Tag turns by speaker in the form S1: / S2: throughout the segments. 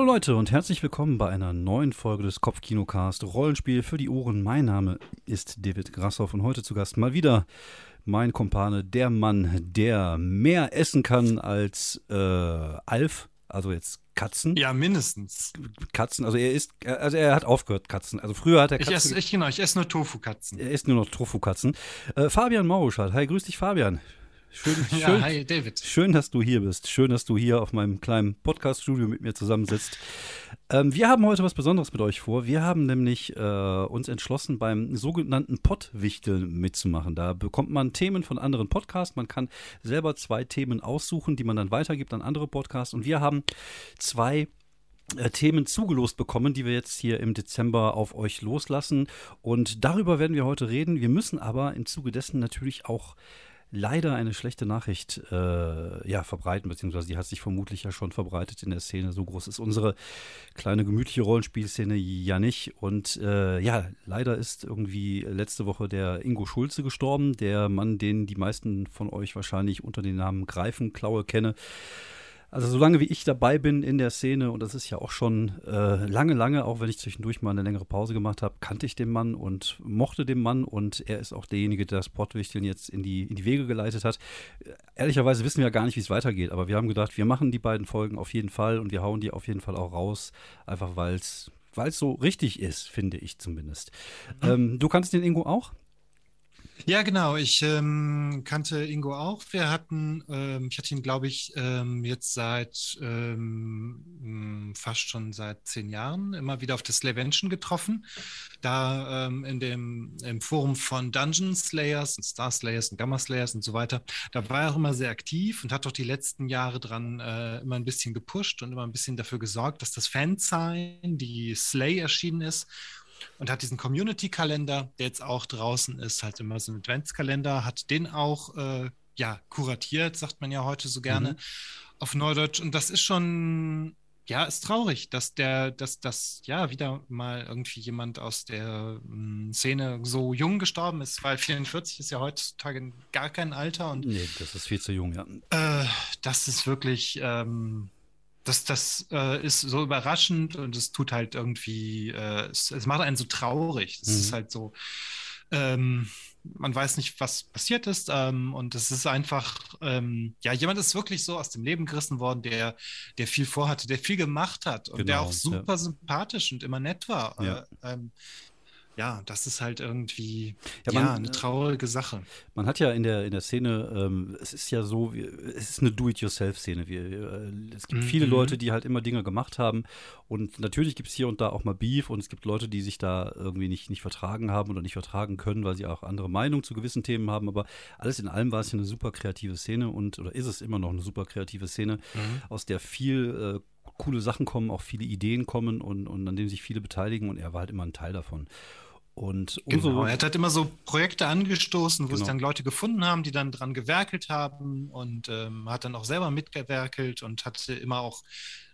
S1: Hallo Leute und herzlich willkommen bei einer neuen Folge des Kopfkinocast Rollenspiel für die Ohren. Mein Name ist David Grassoff und heute zu Gast mal wieder mein Kumpane, der Mann, der mehr essen kann als äh, Alf, also jetzt Katzen.
S2: Ja, mindestens.
S1: Katzen, also er isst, also er hat aufgehört Katzen. Also früher hat er
S2: Katzen. Ich esse, ich, genau, ich esse nur Tofu-Katzen.
S1: Er isst nur noch Tofu-Katzen. Äh, Fabian Mauruschat, hi, grüß dich Fabian. Schön,
S2: ja,
S1: schön,
S2: hi David.
S1: Schön, dass du hier bist. Schön, dass du hier auf meinem kleinen Podcast-Studio mit mir zusammensitzt. Ähm, wir haben heute was Besonderes mit euch vor. Wir haben nämlich äh, uns entschlossen, beim sogenannten Pottwichteln mitzumachen. Da bekommt man Themen von anderen Podcasts. Man kann selber zwei Themen aussuchen, die man dann weitergibt an andere Podcasts. Und wir haben zwei äh, Themen zugelost bekommen, die wir jetzt hier im Dezember auf euch loslassen. Und darüber werden wir heute reden. Wir müssen aber im Zuge dessen natürlich auch leider eine schlechte Nachricht äh, ja, verbreiten, beziehungsweise die hat sich vermutlich ja schon verbreitet in der Szene. So groß ist unsere kleine gemütliche Rollenspielszene ja nicht. Und äh, ja, leider ist irgendwie letzte Woche der Ingo Schulze gestorben, der Mann, den die meisten von euch wahrscheinlich unter dem Namen Greifenklaue kennen. Also solange wie ich dabei bin in der Szene, und das ist ja auch schon äh, lange, lange, auch wenn ich zwischendurch mal eine längere Pause gemacht habe, kannte ich den Mann und mochte den Mann und er ist auch derjenige, der das Portwichteln jetzt in die, in die Wege geleitet hat. Ehrlicherweise wissen wir ja gar nicht, wie es weitergeht, aber wir haben gedacht, wir machen die beiden Folgen auf jeden Fall und wir hauen die auf jeden Fall auch raus, einfach weil es weil es so richtig ist, finde ich zumindest. Mhm. Ähm, du kannst den Ingo auch?
S2: Ja, genau. Ich ähm, kannte Ingo auch. Wir hatten, ähm, ich hatte ihn, glaube ich, ähm, jetzt seit ähm, hm, fast schon seit zehn Jahren immer wieder auf der Slavention getroffen. Da ähm, in dem im Forum von Dungeon Slayers und Star Slayers und Gamma Slayers und so weiter. Da war er auch immer sehr aktiv und hat doch die letzten Jahre dran äh, immer ein bisschen gepusht und immer ein bisschen dafür gesorgt, dass das Fansign, die Slay erschienen ist und hat diesen Community-Kalender, der jetzt auch draußen ist, halt immer so ein Adventskalender, hat den auch äh, ja kuratiert, sagt man ja heute so gerne mhm. auf Neudeutsch. Und das ist schon, ja, ist traurig, dass der, dass das ja wieder mal irgendwie jemand aus der mh, hm, Szene so jung gestorben ist, weil 44 ist ja heutzutage gar kein Alter und
S1: nee, das ist viel zu jung, ja.
S2: Äh, das ist wirklich ähm, das, das äh, ist so überraschend und es tut halt irgendwie, äh, es, es, macht einen so traurig. Es mhm. ist halt so, ähm, man weiß nicht, was passiert ist. Ähm, und es ist einfach, ähm, ja, jemand ist wirklich so aus dem Leben gerissen worden, der, der viel vorhatte, der viel gemacht hat und genau, der auch super ja. sympathisch und immer nett war. Ja. Äh, ähm, ja, das ist halt irgendwie ja, man, ja, eine traurige Sache.
S1: Man hat ja in der, in der Szene, ähm, es ist ja so, es ist eine Do-it-yourself-Szene. Äh, es gibt mhm. viele Leute, die halt immer Dinge gemacht haben und natürlich gibt es hier und da auch mal Beef und es gibt Leute, die sich da irgendwie nicht, nicht vertragen haben oder nicht vertragen können, weil sie auch andere Meinungen zu gewissen Themen haben. Aber alles in allem war es ja eine super kreative Szene und, oder ist es immer noch eine super kreative Szene, mhm. aus der viel äh, coole Sachen kommen, auch viele Ideen kommen und, und an dem sich viele beteiligen und er war halt immer ein Teil davon. Und
S2: genau, er hat halt immer so Projekte angestoßen, wo genau. sich dann Leute gefunden haben, die dann dran gewerkelt haben und ähm, hat dann auch selber mitgewerkelt und hatte immer auch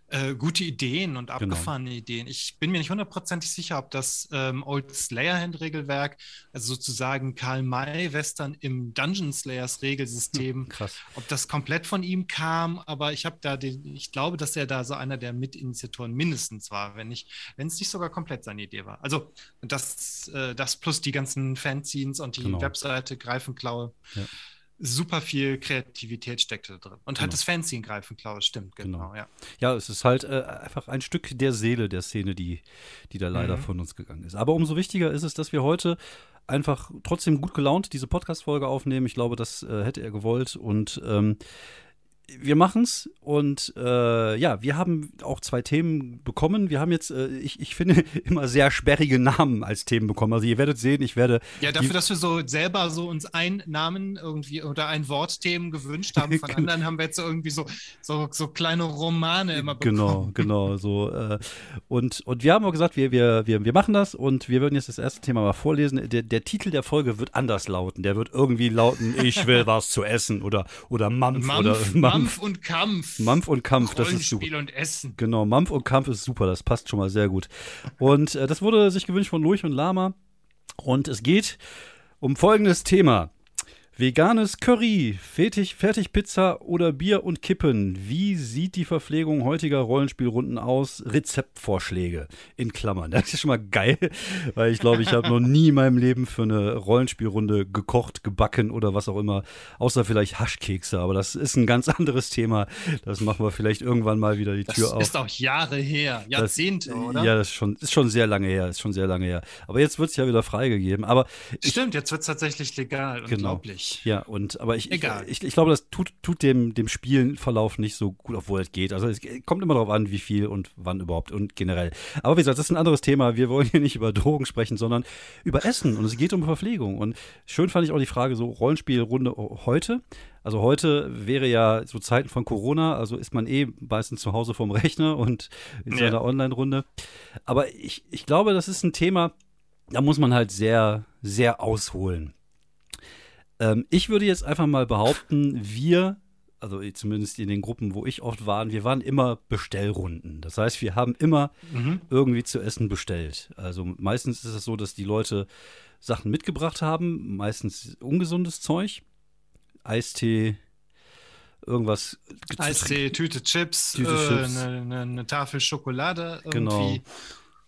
S2: äh, gute Ideen und genau. abgefahrene genau. Ideen. Ich bin mir nicht hundertprozentig sicher, ob das ähm, Old Slayer-Hand-Regelwerk, also sozusagen Karl May-Western im Dungeon Slayers Regelsystem, hm, ob das komplett von ihm kam, aber ich habe da den, ich glaube, dass er da so einer der Mitinitiatoren mindestens war, wenn nicht, wenn es nicht sogar komplett seine Idee war. Also das, äh, das plus die ganzen Fanzines und die genau. Webseite Greifenklaue. Ja super viel Kreativität steckt da drin. Und genau. halt das Fanzine greifen, Klaus, stimmt, genau, genau, ja.
S1: Ja, es ist halt äh, einfach ein Stück der Seele der Szene, die, die da leider mhm. von uns gegangen ist. Aber umso wichtiger ist es, dass wir heute einfach trotzdem gut gelaunt diese Podcast-Folge aufnehmen. Ich glaube, das äh, hätte er gewollt und ähm, wir machen's und äh, ja, wir haben auch zwei Themen bekommen. Wir haben jetzt, äh, ich, ich finde, immer sehr sperrige Namen als Themen bekommen. Also ihr werdet sehen, ich werde.
S2: Ja, dafür, dass wir so selber so uns einen Namen irgendwie oder ein Wortthemen gewünscht haben. Von anderen haben wir jetzt irgendwie so, so, so kleine Romane immer
S1: bekommen. Genau, genau. So, äh, und, und wir haben auch gesagt, wir, wir, wir, wir machen das und wir würden jetzt das erste Thema mal vorlesen. Der, der Titel der Folge wird anders lauten. Der wird irgendwie lauten, ich will was zu essen oder, oder Mampf, Mampf oder
S2: Mampf. Mampf und Kampf.
S1: Mampf und Kampf, das ist super.
S2: und Essen.
S1: Genau, Mampf und Kampf ist super, das passt schon mal sehr gut. Und äh, das wurde sich gewünscht von Lurch und Lama. Und es geht um folgendes Thema. Veganes Curry, Fertig, Fertigpizza oder Bier und Kippen. Wie sieht die Verpflegung heutiger Rollenspielrunden aus? Rezeptvorschläge in Klammern. Das ist schon mal geil, weil ich glaube, ich habe noch nie in meinem Leben für eine Rollenspielrunde gekocht, gebacken oder was auch immer, außer vielleicht Haschkekse. Aber das ist ein ganz anderes Thema. Das machen wir vielleicht irgendwann mal wieder die
S2: das
S1: Tür auf.
S2: Das ist auch Jahre her, Jahrzehnte,
S1: das,
S2: oder?
S1: Ja, das ist schon, ist schon sehr lange her, ist schon sehr lange her. Aber jetzt wird es ja wieder freigegeben. Aber
S2: Stimmt, jetzt wird es tatsächlich legal.
S1: Genau.
S2: Unglaublich.
S1: Ja, und aber ich,
S2: Egal.
S1: ich, ich, glaube, das tut, tut dem, dem Spielenverlauf nicht so gut, obwohl es geht. Also es kommt immer darauf an, wie viel und wann überhaupt und generell. Aber wie gesagt, das ist ein anderes Thema. Wir wollen hier nicht über Drogen sprechen, sondern über Essen. Und es geht um Verpflegung. Und schön fand ich auch die Frage, so Rollenspielrunde heute. Also heute wäre ja so Zeiten von Corona, also ist man eh meistens zu Hause vom Rechner und in
S2: Ja.
S1: seiner Online-Runde. Aber ich, ich glaube, das ist ein Thema, da muss man halt sehr, sehr ausholen. Ähm, ich würde jetzt einfach mal behaupten, wir, also zumindest in den Gruppen, wo ich oft war, wir waren immer Bestellrunden. Das heißt, wir haben immer
S2: Mhm.
S1: irgendwie zu essen bestellt. Also meistens ist es so, dass die Leute Sachen mitgebracht haben, meistens ungesundes Zeug, Eistee, irgendwas.
S2: Eistee, Tüte Chips,
S1: Tüte
S2: äh. Eine, eine, eine Tafel Schokolade irgendwie.
S1: Genau.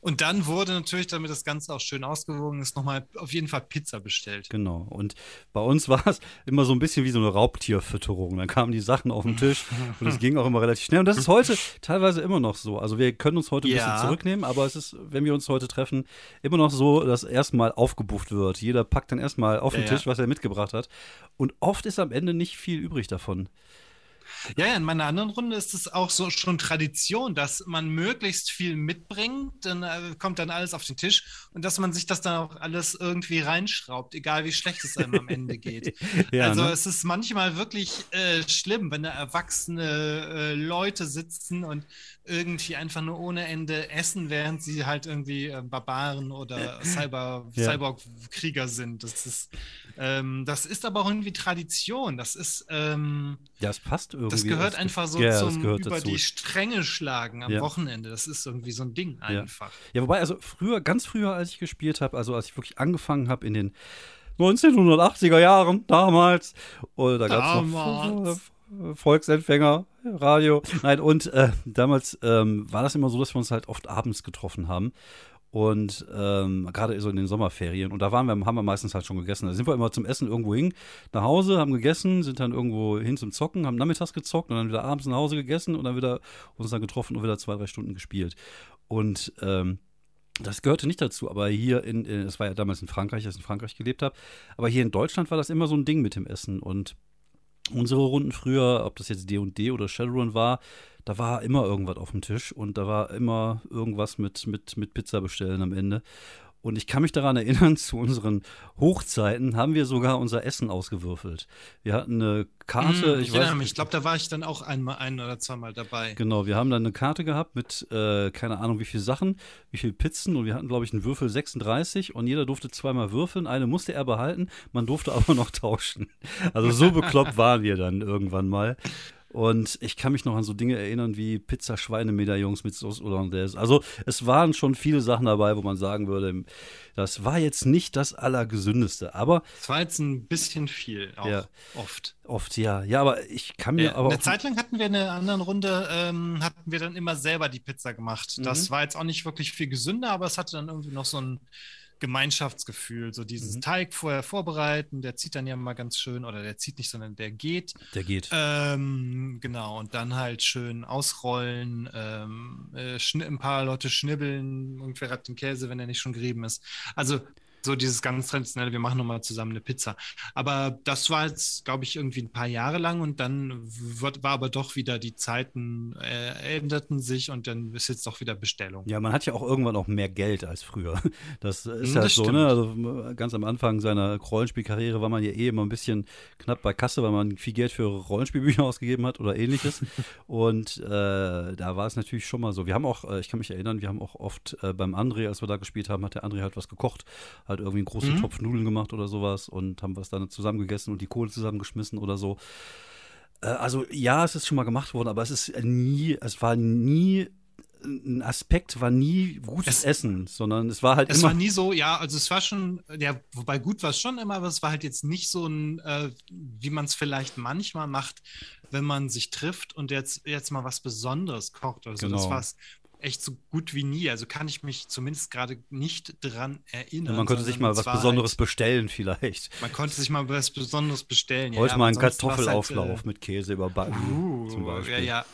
S2: Und dann wurde natürlich, damit das Ganze auch schön ausgewogen ist, nochmal auf jeden Fall Pizza bestellt.
S1: Genau. Und bei uns war es immer so ein bisschen wie so eine Raubtierfütterung. Dann kamen die Sachen auf den Tisch und es ging auch immer relativ schnell. Und das ist heute teilweise immer noch so. Also wir können uns heute ein
S2: Ja.
S1: bisschen zurücknehmen, aber es ist, wenn wir uns heute treffen, immer noch so, dass erstmal aufgebufft wird. Jeder packt dann erstmal auf den
S2: ja.
S1: Tisch, was er mitgebracht hat. Und oft ist am Ende nicht viel übrig davon.
S2: Ja, ja, in meiner anderen Runde ist es auch so schon Tradition, dass man möglichst viel mitbringt, dann äh, kommt dann alles auf den Tisch und dass man sich das dann auch alles irgendwie reinschraubt, egal wie schlecht es einem am Ende geht.
S1: Ja,
S2: also
S1: ne?
S2: es ist manchmal wirklich äh, schlimm, wenn da erwachsene äh, Leute sitzen und irgendwie einfach nur ohne Ende essen, während sie halt irgendwie äh, Barbaren oder Cyber,
S1: Ja.
S2: Cyborg-Krieger sind. Das ist, ähm, das ist aber auch irgendwie Tradition. Das ist ähm,
S1: Ja, es passt irgendwie.
S2: das gehört
S1: Es-
S2: einfach so
S1: ja, das
S2: zum
S1: gehört
S2: über
S1: dazu.
S2: die Stränge schlagen am
S1: Ja.
S2: Wochenende. Das ist irgendwie so ein Ding
S1: Ja.
S2: einfach.
S1: Ja, wobei, also früher, ganz früher, als ich gespielt habe, also als ich wirklich angefangen habe in den 1980er Jahren, damals, oder da gab es noch Volksempfänger, Radio. Nein, und äh, damals ähm, war das immer so, dass wir uns halt oft abends getroffen haben. Und ähm, gerade so in den Sommerferien. Und da waren wir, haben wir meistens halt schon gegessen. Da sind wir immer zum Essen irgendwo hin, nach Hause, haben gegessen, sind dann irgendwo hin zum Zocken, haben nachmittags gezockt und dann wieder abends nach Hause gegessen und dann wieder uns dann getroffen und wieder zwei, drei Stunden gespielt. Und ähm, das gehörte nicht dazu, aber hier in, äh, das war ja damals in Frankreich, als ich in Frankreich gelebt habe, aber hier in Deutschland war das immer so ein Ding mit dem Essen und unsere Runden früher, ob das jetzt D&D oder Shadowrun war, da war immer irgendwas auf dem Tisch und da war immer irgendwas mit, mit, mit Pizza bestellen am Ende. Und ich kann mich daran erinnern, zu unseren Hochzeiten haben wir sogar unser Essen ausgewürfelt. Wir hatten eine Karte,
S2: Mm,
S1: ich weiß
S2: mich, ich glaube, da war ich dann auch einmal ein oder zweimal dabei.
S1: Genau, wir haben dann eine Karte gehabt mit, äh, keine Ahnung, wie viel Sachen, wie viel Pizzen und wir hatten, glaube ich, einen Würfel 36 und jeder durfte zweimal würfeln. Eine musste er behalten, man durfte aber noch tauschen. Also so bekloppt waren wir dann irgendwann mal. Und ich kann mich noch an so Dinge erinnern wie Pizza-Schweinemedaillons mit Sauce Hollandaise. Also es waren schon viele Sachen dabei, wo man sagen würde, das war jetzt nicht das Allergesündeste, aber
S2: Das war jetzt ein bisschen viel, auch
S1: Ja.
S2: oft.
S1: oft ja. Ja, aber ich kann mir
S2: Ja,
S1: aber
S2: eine Zeit lang hatten wir in einer anderen Runde, ähm, hatten wir dann immer selber die Pizza gemacht.
S1: Mhm.
S2: Das war jetzt auch nicht wirklich viel gesünder, aber es hatte dann irgendwie noch so ein Gemeinschaftsgefühl, so dieses
S1: Mhm.
S2: Teig vorher vorbereiten, der zieht dann ja mal ganz schön, oder der zieht nicht, sondern der geht.
S1: der geht.
S2: Ähm, genau, und dann halt schön ausrollen, ähm, äh, ein paar Leute schnibbeln, irgendwer hat den Käse, wenn er nicht schon gerieben ist. Also so dieses ganz traditionelle, wir machen nochmal zusammen eine Pizza. Aber das war jetzt, glaube ich, irgendwie ein paar Jahre lang und dann wird, war aber doch wieder, die Zeiten äh, änderten sich und dann ist jetzt doch wieder Bestellung.
S1: Ja, man hat ja auch irgendwann auch mehr Geld als früher. Das ist
S2: Hm,
S1: halt
S2: das
S1: so,
S2: stimmt.
S1: ne? Also ganz am Anfang seiner Rollenspielkarriere war man ja eh immer ein bisschen knapp bei Kasse, weil man viel Geld für Rollenspielbücher ausgegeben hat oder ähnliches. Und äh, da war es natürlich schon mal so. Wir haben auch, äh, ich kann mich erinnern, wir haben auch oft äh, beim André, als wir da gespielt haben, hat der André halt was gekocht, halt irgendwie einen großen
S2: Mhm.
S1: Topf Nudeln gemacht oder sowas und haben was dann zusammen gegessen und die Kohle zusammengeschmissen oder so. Äh, also ja, es ist schon mal gemacht worden, aber es ist nie, es war nie ein Aspekt war nie gutes es, Essen, sondern es war halt
S2: es
S1: immer.
S2: Es war nie so, ja, also es war schon, ja, wobei gut war es schon immer, aber es war halt jetzt nicht so ein, äh, wie man es vielleicht manchmal macht, wenn man sich trifft und jetzt, jetzt mal was Besonderes kocht oder so. Genau. Das war echt so gut wie nie. Also kann ich mich zumindest gerade nicht dran erinnern.
S1: Ja, man konnte sich mal was Besonderes halt, bestellen, vielleicht.
S2: Man konnte sich mal was Besonderes bestellen.
S1: Heute ja, mal einen Kartoffelauflauf halt, äh, mit Käse überbacken. Uh, zum Beispiel.
S2: Ja, ja.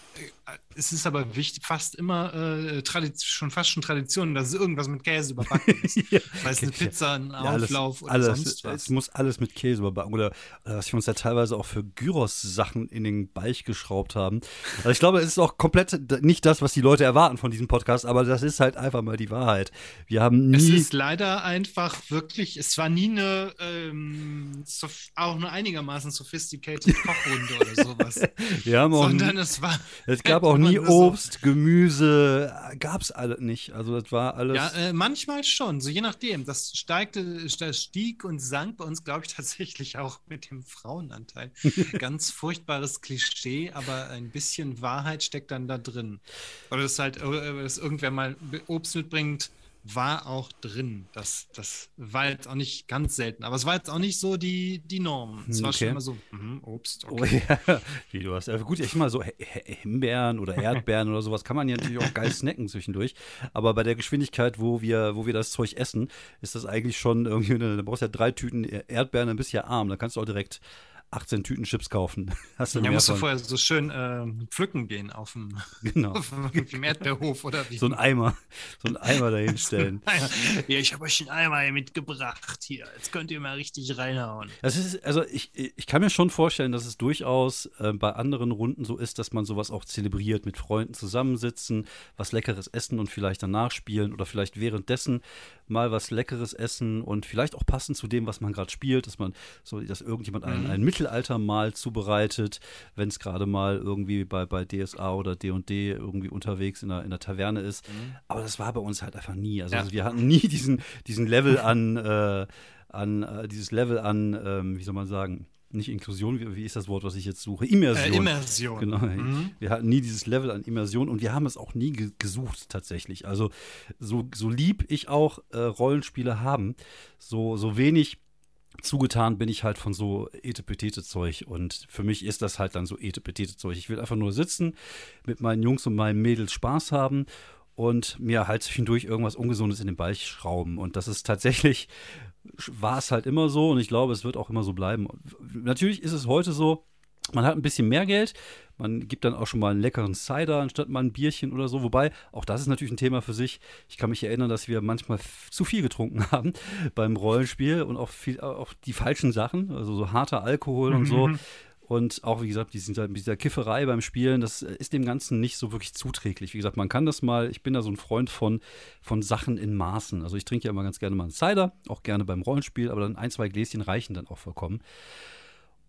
S2: Es ist aber wichtig, fast immer äh, schon fast schon Tradition, dass es irgendwas mit Käse überbacken ist. ja. Sei es eine Pizza, ein ja, Auflauf
S1: alles,
S2: oder
S1: alles,
S2: sonst was.
S1: Es muss alles mit Käse überbacken. Oder, oder was wir uns ja teilweise auch für Gyros-Sachen in den Beich geschraubt haben. Also ich glaube, es ist auch komplett nicht das, was die Leute erwarten von diesem Podcast, aber das ist halt einfach mal die Wahrheit. Wir haben nie. Es
S2: ist leider einfach wirklich, es war nie eine, ähm, so, auch eine einigermaßen sophisticated Kochrunde oder sowas.
S1: Wir haben auch
S2: Sondern es war
S1: es gab auch nie Obst, Gemüse, gab es alle nicht. Also das war alles.
S2: Ja, äh, manchmal schon, so je nachdem. Das, steigte, das stieg und sank bei uns, glaube ich, tatsächlich auch mit dem Frauenanteil. Ganz furchtbares Klischee, aber ein bisschen Wahrheit steckt dann da drin. Oder dass halt, äh, dass irgendwer mal Obst mitbringt war auch drin. Das, das war jetzt auch nicht ganz selten, aber es war jetzt auch nicht so die, die Norm. Es war okay. schon immer so, mh, Obst,
S1: okay. Oh, ja. Wie du hast. Gut, ich mal so Himbeeren oder Erdbeeren oder sowas kann man ja natürlich auch geil snacken zwischendurch. Aber bei der Geschwindigkeit, wo wir, wo wir das Zeug essen, ist das eigentlich schon irgendwie, da brauchst du ja drei Tüten Erdbeeren, dann bist du ja arm. Da kannst du auch direkt 18 Tüten Chips kaufen.
S2: Hast du ja, musst du vorher so schön äh, pflücken gehen auf dem, genau. auf dem Erdbeerhof oder wie?
S1: So ein Eimer, so ein Eimer dahinstellen.
S2: ja, ich habe euch einen Eimer mitgebracht hier. Jetzt könnt ihr mal richtig reinhauen.
S1: Das ist, also ich, ich kann mir schon vorstellen, dass es durchaus äh, bei anderen Runden so ist, dass man sowas auch zelebriert, mit Freunden zusammensitzen, was Leckeres essen und vielleicht danach spielen oder vielleicht währenddessen mal was Leckeres essen und vielleicht auch passend zu dem, was man gerade spielt, dass man so, dass irgendjemand ein, mhm. ein Mittelaltermahl zubereitet, wenn es gerade mal irgendwie bei, bei DSA oder D&D irgendwie unterwegs in der, in der Taverne ist. Mhm. Aber das war bei uns halt einfach nie. Also, ja. also wir hatten nie diesen, diesen Level an, äh, an äh, dieses Level an, ähm, wie soll man sagen, nicht Inklusion, wie, wie, ist das Wort, was ich jetzt suche? Immersion.
S2: Äh, Immersion.
S1: Genau. Mhm. Wir hatten nie dieses Level an Immersion und wir haben es auch nie ge gesucht tatsächlich. Also so, so lieb ich auch äh, Rollenspiele haben, so, so wenig zugetan bin ich halt von so Etepetete-Zeug und für mich ist das halt dann so Etepetete-Zeug. Ich will einfach nur sitzen, mit meinen Jungs und meinen Mädels Spaß haben und mir halt zwischendurch irgendwas Ungesundes in den Ball schrauben. Und das ist tatsächlich war es halt immer so und ich glaube, es wird auch immer so bleiben. Natürlich ist es heute so, man hat ein bisschen mehr Geld, man gibt dann auch schon mal einen leckeren Cider anstatt mal ein Bierchen oder so. Wobei, auch das ist natürlich ein Thema für sich. Ich kann mich erinnern, dass wir manchmal zu viel getrunken haben beim Rollenspiel und auch, viel, auch die falschen Sachen, also so harter Alkohol und so. Mhm. Und auch, wie gesagt, dieser, dieser Kifferei beim Spielen, das ist dem Ganzen nicht so wirklich zuträglich. Wie gesagt, man kann das mal, ich bin da so ein Freund von, von Sachen in Maßen. Also ich trinke ja immer ganz gerne mal einen Cider, auch gerne beim Rollenspiel, aber dann ein, zwei Gläschen reichen dann auch vollkommen.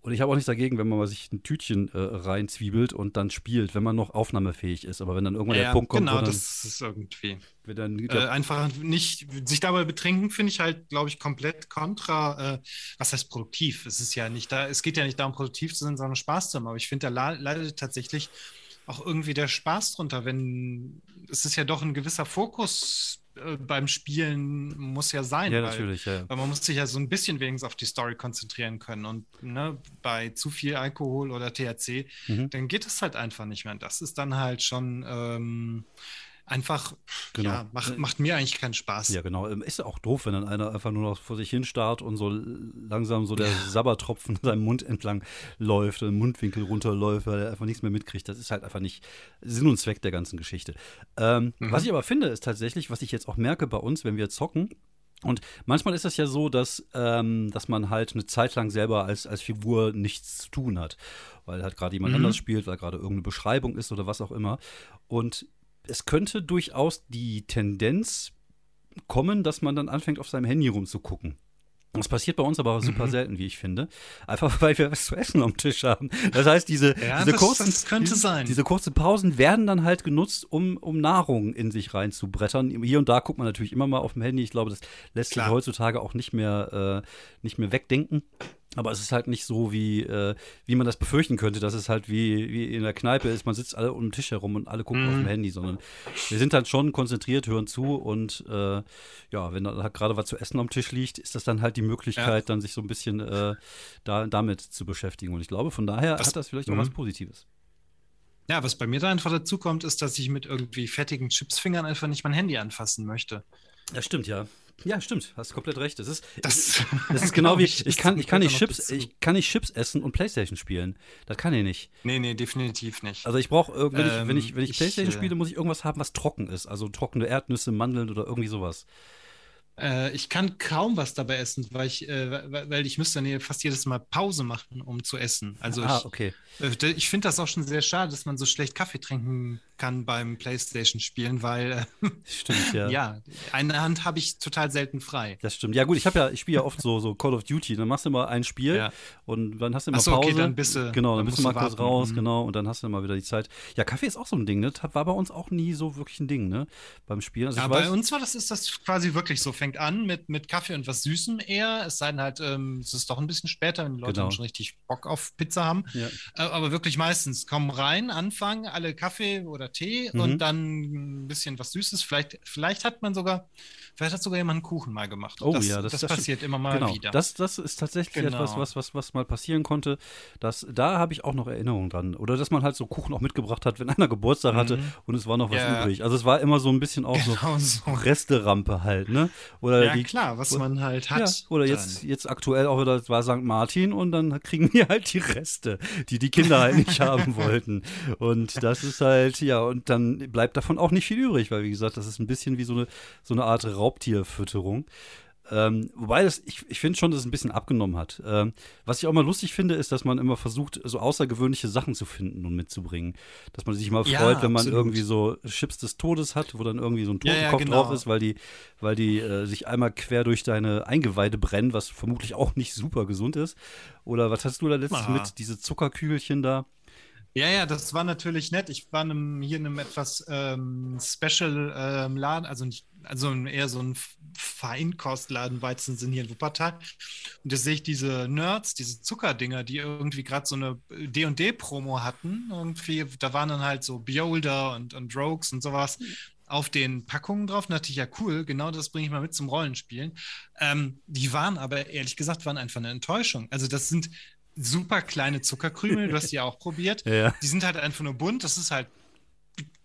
S1: Und ich habe auch nichts dagegen, wenn man mal sich ein Tütchen äh, reinzwiebelt und dann spielt, wenn man noch aufnahmefähig ist. Aber wenn dann irgendwann
S2: ja,
S1: der Punkt kommt,
S2: genau, dann, das ist irgendwie. Dann, äh, einfach nicht sich dabei betrinken, finde ich halt, glaube ich, komplett kontra. Äh, was heißt produktiv? Es ist ja nicht da, es geht ja nicht darum, produktiv zu sein, sondern Spaß zu haben. Aber ich finde, da leidet tatsächlich auch irgendwie der Spaß drunter, wenn es ist ja doch ein gewisser Fokus äh, beim Spielen muss ja sein.
S1: Ja, weil, natürlich, ja.
S2: Weil man muss sich ja so ein bisschen wenigstens auf die Story konzentrieren können. Und ne, bei zu viel Alkohol oder THC, mhm. dann geht es halt einfach nicht mehr. Und das ist dann halt schon ähm, einfach, genau. ja, macht, macht, mir eigentlich keinen Spaß.
S1: Ja, genau. Ähm, ist ja auch doof, wenn dann einer einfach nur noch vor sich hin starrt und so langsam so der. Sabbertropfen seinem Mund entlang läuft, den Mundwinkel runterläuft, weil er einfach nichts mehr mitkriegt. Das ist halt einfach nicht Sinn und Zweck der ganzen Geschichte. Ähm, mhm. Was ich aber finde, ist tatsächlich, was ich jetzt auch merke bei uns, wenn wir zocken, und manchmal ist es ja so, dass, ähm, dass man halt eine Zeit lang selber als, als Figur nichts zu tun hat, weil halt gerade jemand mhm. anders spielt, weil gerade irgendeine Beschreibung ist oder was auch immer. Und es könnte durchaus die Tendenz kommen, dass man dann anfängt, auf seinem Handy rumzugucken. Das passiert bei uns aber super mhm. selten, wie ich finde. Einfach weil wir was zu essen am Tisch haben. Das heißt, diese, ja, diese,
S2: das,
S1: kurzen,
S2: das
S1: diese kurzen Pausen werden dann halt genutzt, um, um Nahrung in sich reinzubrettern. Hier und da guckt man natürlich immer mal auf dem Handy. Ich glaube, das lässt Klar. sich heutzutage auch nicht mehr, äh, nicht mehr wegdenken. Aber es ist halt nicht so, wie, äh, wie man das befürchten könnte, dass es halt wie, wie in der Kneipe ist, man sitzt alle um den Tisch herum und alle gucken mm. auf dem Handy, sondern wir sind halt schon konzentriert, hören zu und äh, ja, wenn da halt gerade was zu essen am Tisch liegt, ist das dann halt die Möglichkeit, ja. dann sich so ein bisschen äh, da, damit zu beschäftigen. Und ich glaube, von daher was, hat das vielleicht auch was mhm. Positives.
S2: Ja, was bei mir da einfach dazu kommt, ist, dass ich mit irgendwie fettigen Chipsfingern einfach nicht mein Handy anfassen möchte.
S1: Ja, stimmt, ja. Ja, stimmt, hast komplett recht. Das ist, das, das ist genau wie ich kann, ich kann nicht Chips, ich kann nicht Chips essen und Playstation spielen. Das kann ich nicht.
S2: Nee, nee, definitiv nicht.
S1: Also ich brauche wenn, ähm, ich, wenn ich wenn ich ähm, Playstation ich, spiele, muss ich irgendwas haben, was trocken ist, also trockene Erdnüsse, Mandeln oder irgendwie sowas.
S2: Äh, ich kann kaum was dabei essen, weil ich, äh, weil ich müsste dann fast jedes Mal Pause machen, um zu essen. Also ah, ich,
S1: okay.
S2: Äh, ich finde das auch schon sehr schade, dass man so schlecht Kaffee trinken kann beim Playstation-Spielen, weil
S1: äh, stimmt, ja.
S2: ja, eine Hand habe ich total selten frei.
S1: Das stimmt. Ja, gut, ich habe ja, ich spiele ja oft so, so Call of Duty. Dann machst du mal ein Spiel ja. und dann hast du immer so, Pause. Okay,
S2: dann bist du,
S1: genau, dann, dann bist du mal kurz raus, mhm. genau, und dann hast du mal wieder die Zeit. Ja, Kaffee ist auch so ein Ding, ne? War bei uns auch nie so wirklich ein Ding, ne? Beim Spielen.
S2: Also ja, bei uns war das, ist das quasi wirklich so. Fängt an mit, mit Kaffee und was Süßem eher. Es sei denn halt, ähm, es ist doch ein bisschen später, wenn die Leute genau. schon richtig Bock auf Pizza haben. Ja. Äh, aber wirklich meistens kommen rein, anfangen, alle Kaffee oder Tee mhm. und dann ein bisschen was Süßes. Vielleicht, vielleicht hat man sogar, vielleicht hat sogar jemand einen Kuchen mal gemacht.
S1: Oh das, ja,
S2: das, das, das passiert immer mal
S1: genau.
S2: wieder.
S1: Das, das ist tatsächlich genau. etwas, was, was, was mal passieren konnte. Das, da habe ich auch noch Erinnerungen dran. Oder dass man halt so Kuchen auch mitgebracht hat, wenn einer Geburtstag mhm. hatte und es war noch was ja. übrig. Also es war immer so ein bisschen auch genau so, so. Resterampe halt, ne?
S2: Oder ja, die, klar, was man halt hat. Ja,
S1: oder jetzt, jetzt aktuell auch wieder, war St. Martin und dann kriegen wir halt die Reste, die die Kinder halt nicht haben wollten. Und das ist halt, ja, und dann bleibt davon auch nicht viel übrig, weil wie gesagt, das ist ein bisschen wie so eine, so eine Art Raubtierfütterung. Ähm, wobei das, ich, ich finde schon, dass es ein bisschen abgenommen hat. Ähm, was ich auch mal lustig finde, ist, dass man immer versucht, so außergewöhnliche Sachen zu finden und mitzubringen. Dass man sich mal ja, freut, wenn man absolut. irgendwie so Chips des Todes hat, wo dann irgendwie so ein Totenkopf ja, ja, genau. drauf ist, weil die, weil die äh, sich einmal quer durch deine Eingeweide brennen, was vermutlich auch nicht super gesund ist. Oder was hast du da letztens mit, diese Zuckerkügelchen da?
S2: Ja, ja, das war natürlich nett. Ich war in hier in einem etwas ähm, Special ähm, Laden, also, nicht, also eher so ein Feinkostladen, Weizensinn hier in Wuppertal. Und da sehe ich diese Nerds, diese Zuckerdinger, die irgendwie gerade so eine D&D-Promo hatten. Irgendwie, da waren dann halt so Beholder und, und Rogues und sowas auf den Packungen drauf. Und dachte ich, ja, cool, genau das bringe ich mal mit zum Rollenspielen. Ähm, die waren aber, ehrlich gesagt, waren einfach eine Enttäuschung. Also das sind super kleine Zuckerkrümel, du hast die ja auch probiert. Ja. Die sind halt einfach nur bunt, das ist halt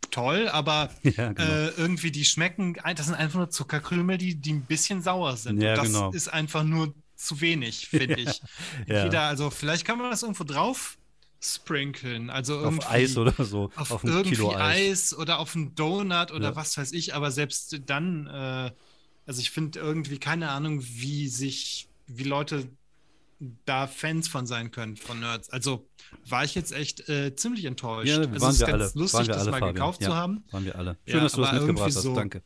S2: toll, aber ja, genau. äh, irgendwie die schmecken, das sind einfach nur Zuckerkrümel, die, die ein bisschen sauer sind.
S1: Ja,
S2: das
S1: genau.
S2: ist einfach nur zu wenig, finde ich. ja. Wieder, also vielleicht kann man das irgendwo drauf sprinkeln. Also
S1: auf Eis oder so.
S2: Auf, auf irgendwie Kilo Eis. Eis. oder auf einen Donut oder was weiß ich, aber selbst dann, äh, also ich finde irgendwie keine Ahnung, wie sich, wie Leute da Fans von sein können, von Nerds. Also war ich jetzt echt äh, ziemlich enttäuscht.
S1: Ja,
S2: also
S1: waren es ist
S2: wir
S1: ganz
S2: alle. lustig,
S1: das
S2: alle,
S1: mal
S2: Fabian. gekauft
S1: ja,
S2: zu haben.
S1: Waren wir alle. Schön, ja, dass du das mitgebracht hast. So, Danke.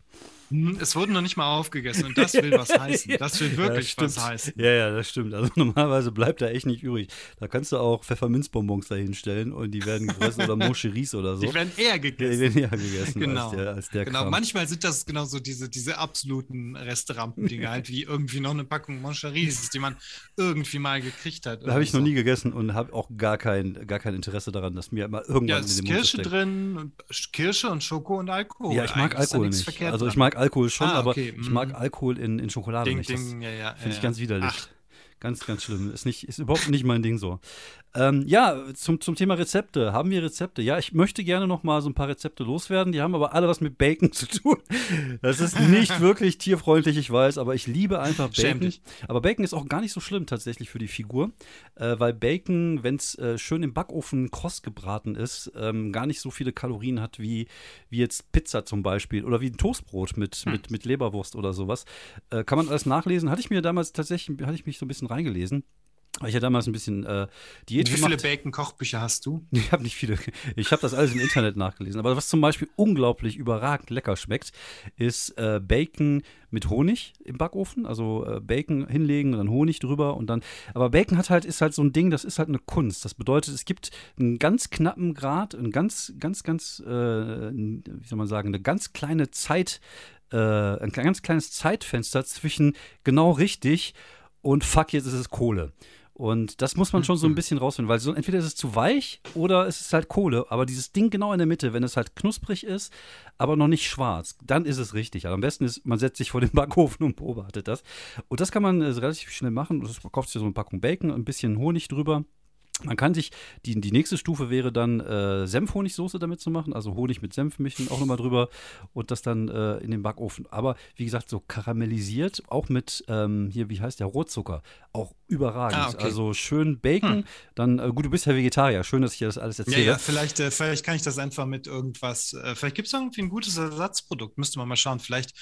S2: Hm, es wurde noch nicht mal aufgegessen und das will was heißen. Das will wirklich
S1: ja,
S2: was heißen.
S1: Ja, ja, das stimmt. Also normalerweise bleibt da echt nicht übrig. Da kannst du auch Pfefferminzbonbons dahinstellen und die werden gefressen oder Moncheries oder so.
S2: Die werden eher gegessen.
S1: Die werden eher gegessen
S2: genau.
S1: als der, als der
S2: Genau, Kram. manchmal sind das genau so diese, diese absoluten Restaurantdinger, halt wie irgendwie noch eine Packung Moncheries, die man irgendwie mal gekriegt hat.
S1: Da habe ich so. noch nie gegessen und habe auch gar kein, gar kein Interesse daran, dass mir mal irgendwann ja, in den Mund
S2: Kirsche drin, Kirsche und Schoko und Alkohol.
S1: Ja, ich mag Alkohol nicht. Also ich mag Alkohol schon, ah, aber okay. ich mag mhm. Alkohol in, in Schokolade
S2: ding,
S1: nicht.
S2: Das ja, ja,
S1: finde ich ganz widerlich. Ach. Ganz, ganz schlimm. Ist, nicht, ist überhaupt nicht mein Ding so. Ähm, ja, zum, zum Thema Rezepte. Haben wir Rezepte? Ja, ich möchte gerne noch mal so ein paar Rezepte loswerden. Die haben aber alle was mit Bacon zu tun. Das ist nicht wirklich tierfreundlich, ich weiß, aber ich liebe einfach Bacon. Aber Bacon ist auch gar nicht so schlimm tatsächlich für die Figur, äh, weil Bacon, wenn es äh, schön im Backofen kross gebraten ist, ähm, gar nicht so viele Kalorien hat wie, wie jetzt Pizza zum Beispiel oder wie ein Toastbrot mit, hm. mit, mit Leberwurst oder sowas. Äh, kann man alles nachlesen. Hatte ich mir damals tatsächlich, hatte ich mich so ein bisschen reingelesen. Ich hatte damals ein bisschen äh, Diät
S2: Wie viele Bacon-Kochbücher hast du?
S1: Ich habe nicht viele. Ich habe das alles im Internet nachgelesen. Aber was zum Beispiel unglaublich überragend lecker schmeckt, ist äh, Bacon mit Honig im Backofen. Also äh, Bacon hinlegen und dann Honig drüber und dann. Aber Bacon hat halt, ist halt so ein Ding, das ist halt eine Kunst. Das bedeutet, es gibt einen ganz knappen Grad, einen ganz, ganz, ganz, äh, wie soll man sagen, eine ganz kleine Zeit, äh, ein ganz kleines Zeitfenster zwischen genau richtig und fuck, jetzt ist es Kohle. Und das muss man schon so ein bisschen rausfinden, weil so entweder ist es zu weich oder es ist halt Kohle. Aber dieses Ding genau in der Mitte, wenn es halt knusprig ist, aber noch nicht schwarz, dann ist es richtig. Also am besten ist, man setzt sich vor den Backofen und beobachtet das. Und das kann man äh, relativ schnell machen. Man kauft sich so eine Packung Bacon, ein bisschen Honig drüber man kann sich, die, die nächste Stufe wäre dann äh, Senfhonigsoße damit zu machen, also Honig mit Senf mischen, auch nochmal drüber und das dann äh, in den Backofen. Aber wie gesagt, so karamellisiert, auch mit, ähm, hier, wie heißt der, Rohrzucker, auch überragend. Ah, okay. Also schön Bacon, hm. dann, äh, gut, du bist ja Vegetarier, schön, dass ich dir das alles erzähle. Ja, ja
S2: vielleicht, äh, vielleicht kann ich das einfach mit irgendwas, äh, vielleicht gibt es irgendwie ein gutes Ersatzprodukt, müsste man mal schauen, vielleicht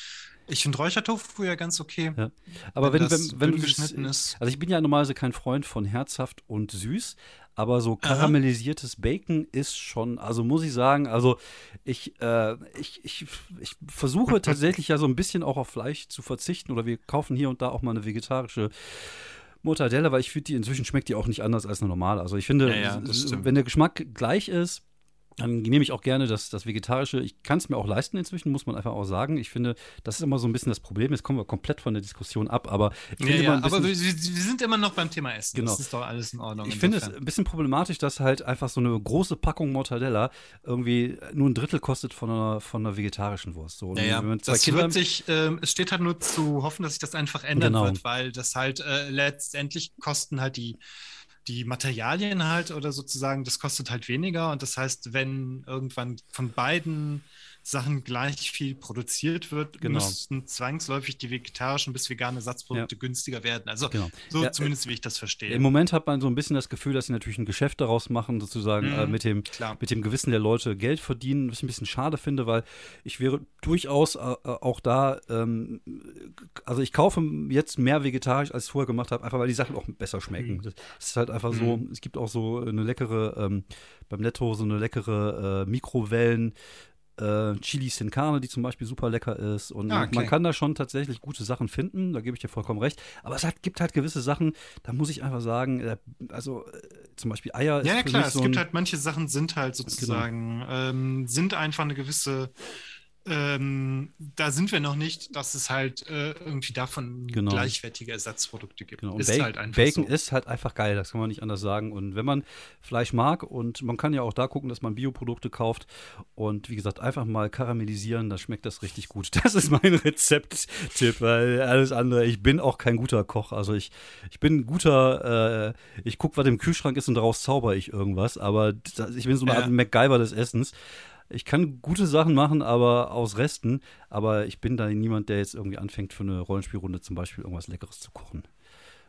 S2: ich finde Räuchertofu ja ganz okay. Ja.
S1: Aber wenn, wenn, wenn, wenn du geschnitten ist. Also ich bin ja normalerweise kein Freund von herzhaft und süß, aber so karamellisiertes. Bacon ist schon, also muss ich sagen, also ich, äh, ich, ich, ich versuche tatsächlich ja so ein bisschen auch auf Fleisch zu verzichten oder wir kaufen hier und da auch mal eine vegetarische Mortadella, weil ich finde, die inzwischen schmeckt die auch nicht anders als eine normale. Also ich finde, ja, ja, wenn der Geschmack gleich ist, dann nehme ich auch gerne das, das Vegetarische. Ich kann es mir auch leisten inzwischen, muss man einfach auch sagen. Ich finde, das ist immer so ein bisschen das Problem. Jetzt kommen wir komplett von der Diskussion ab, aber
S2: ich ja, ja, aber wir, wir, sind immer noch beim Thema Essen. Genau. Das ist doch alles in Ordnung.
S1: Ich finde es ein bisschen problematisch, dass halt einfach so eine große Packung Mortadella irgendwie nur ein Drittel kostet von einer, von einer vegetarischen Wurst. So,
S2: ja, ja. das Kinder wird sich, äh, es steht halt nur zu hoffen, dass sich das einfach ändern genau. wird, weil das halt äh, letztendlich kosten halt die die Materialien halt oder sozusagen, das kostet halt weniger. Und das heißt, wenn irgendwann von beiden Sachen gleich viel produziert wird, genau. müssten zwangsläufig die vegetarischen bis vegane Ersatzprodukte ja. günstiger werden. Also genau. so ja, zumindest, wie ich das verstehe.
S1: Im Moment hat man so ein bisschen das Gefühl, dass sie natürlich ein Geschäft daraus machen, sozusagen mhm, äh, mit, dem, mit dem Gewissen der Leute Geld verdienen, was ich ein bisschen schade finde, weil ich wäre durchaus äh, äh, auch da, ähm, also ich kaufe jetzt mehr vegetarisch, als ich vorher gemacht habe, einfach weil die Sachen auch besser schmecken. Mhm. Das ist halt einfach mhm. so, es gibt auch so eine leckere, ähm, beim Netto so eine leckere äh, Mikrowellen- äh, Chili Sin Carne, die zum Beispiel super lecker ist. Und ah, okay. man kann da schon tatsächlich gute Sachen finden, da gebe ich dir vollkommen recht. Aber es hat, gibt halt gewisse Sachen, da muss ich einfach sagen, äh, also äh, zum Beispiel Eier.
S2: Ja, ja klar, es so gibt halt manche Sachen sind halt genau. sozusagen, genau. ähm, sind einfach eine gewisse ähm, da sind wir noch nicht, dass es halt äh, irgendwie davon genau. gleichwertige Ersatzprodukte gibt.
S1: Genau. Ist Bacon, halt einfach Bacon so. ist halt einfach geil, das kann man nicht anders sagen. Und wenn man Fleisch mag und man kann ja auch da gucken, dass man Bioprodukte kauft und wie gesagt, einfach mal karamellisieren, dann schmeckt das richtig gut. Das ist mein Rezepttipp, weil alles andere, ich bin auch kein guter Koch. Also ich, ich bin ein guter, äh, ich gucke, was im Kühlschrank ist und daraus zauber ich irgendwas, aber ich bin so eine Art MacGyver des Essens ich kann gute Sachen machen, aber aus Resten. Aber ich bin da niemand, der jetzt irgendwie anfängt, für eine Rollenspielrunde zum Beispiel irgendwas Leckeres zu kochen.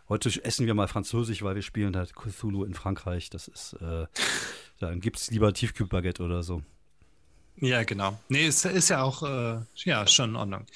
S1: Heute essen wir mal Französisch, weil wir spielen halt Cthulhu in Frankreich. Das ist, äh, dann gibt es lieber Tiefkühlbaguette oder so.
S2: Ja, genau. Nee, es ist ja auch, äh, ja, schon in Ordnung.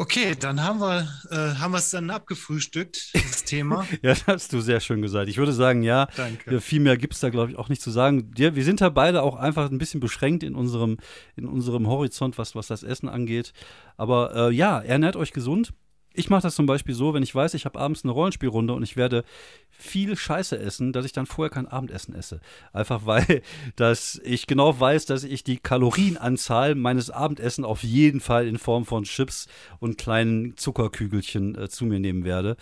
S2: Okay, dann haben wir äh, haben wir es dann abgefrühstückt, das Thema.
S1: ja, das hast du sehr schön gesagt. Ich würde sagen, ja, Danke. viel mehr gibt es da, glaube ich, auch nicht zu sagen. Wir sind da beide auch einfach ein bisschen beschränkt in unserem, in unserem Horizont, was, was das Essen angeht. Aber äh, ja, ernährt euch gesund. Ich mache das zum Beispiel so, wenn ich weiß, ich habe abends eine Rollenspielrunde und ich werde viel Scheiße essen, dass ich dann vorher kein Abendessen esse. Einfach weil dass ich genau weiß, dass ich die Kalorienanzahl meines Abendessen auf jeden Fall in Form von Chips und kleinen Zuckerkügelchen äh, zu mir nehmen werde.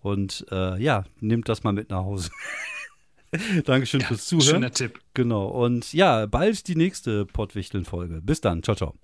S1: Und äh, ja, nehmt das mal mit nach Hause. Dankeschön ja, fürs Zuhören.
S2: Schöner Tipp.
S1: Genau. Und ja, bald die nächste Pottwichteln-Folge. Bis dann. Ciao, ciao.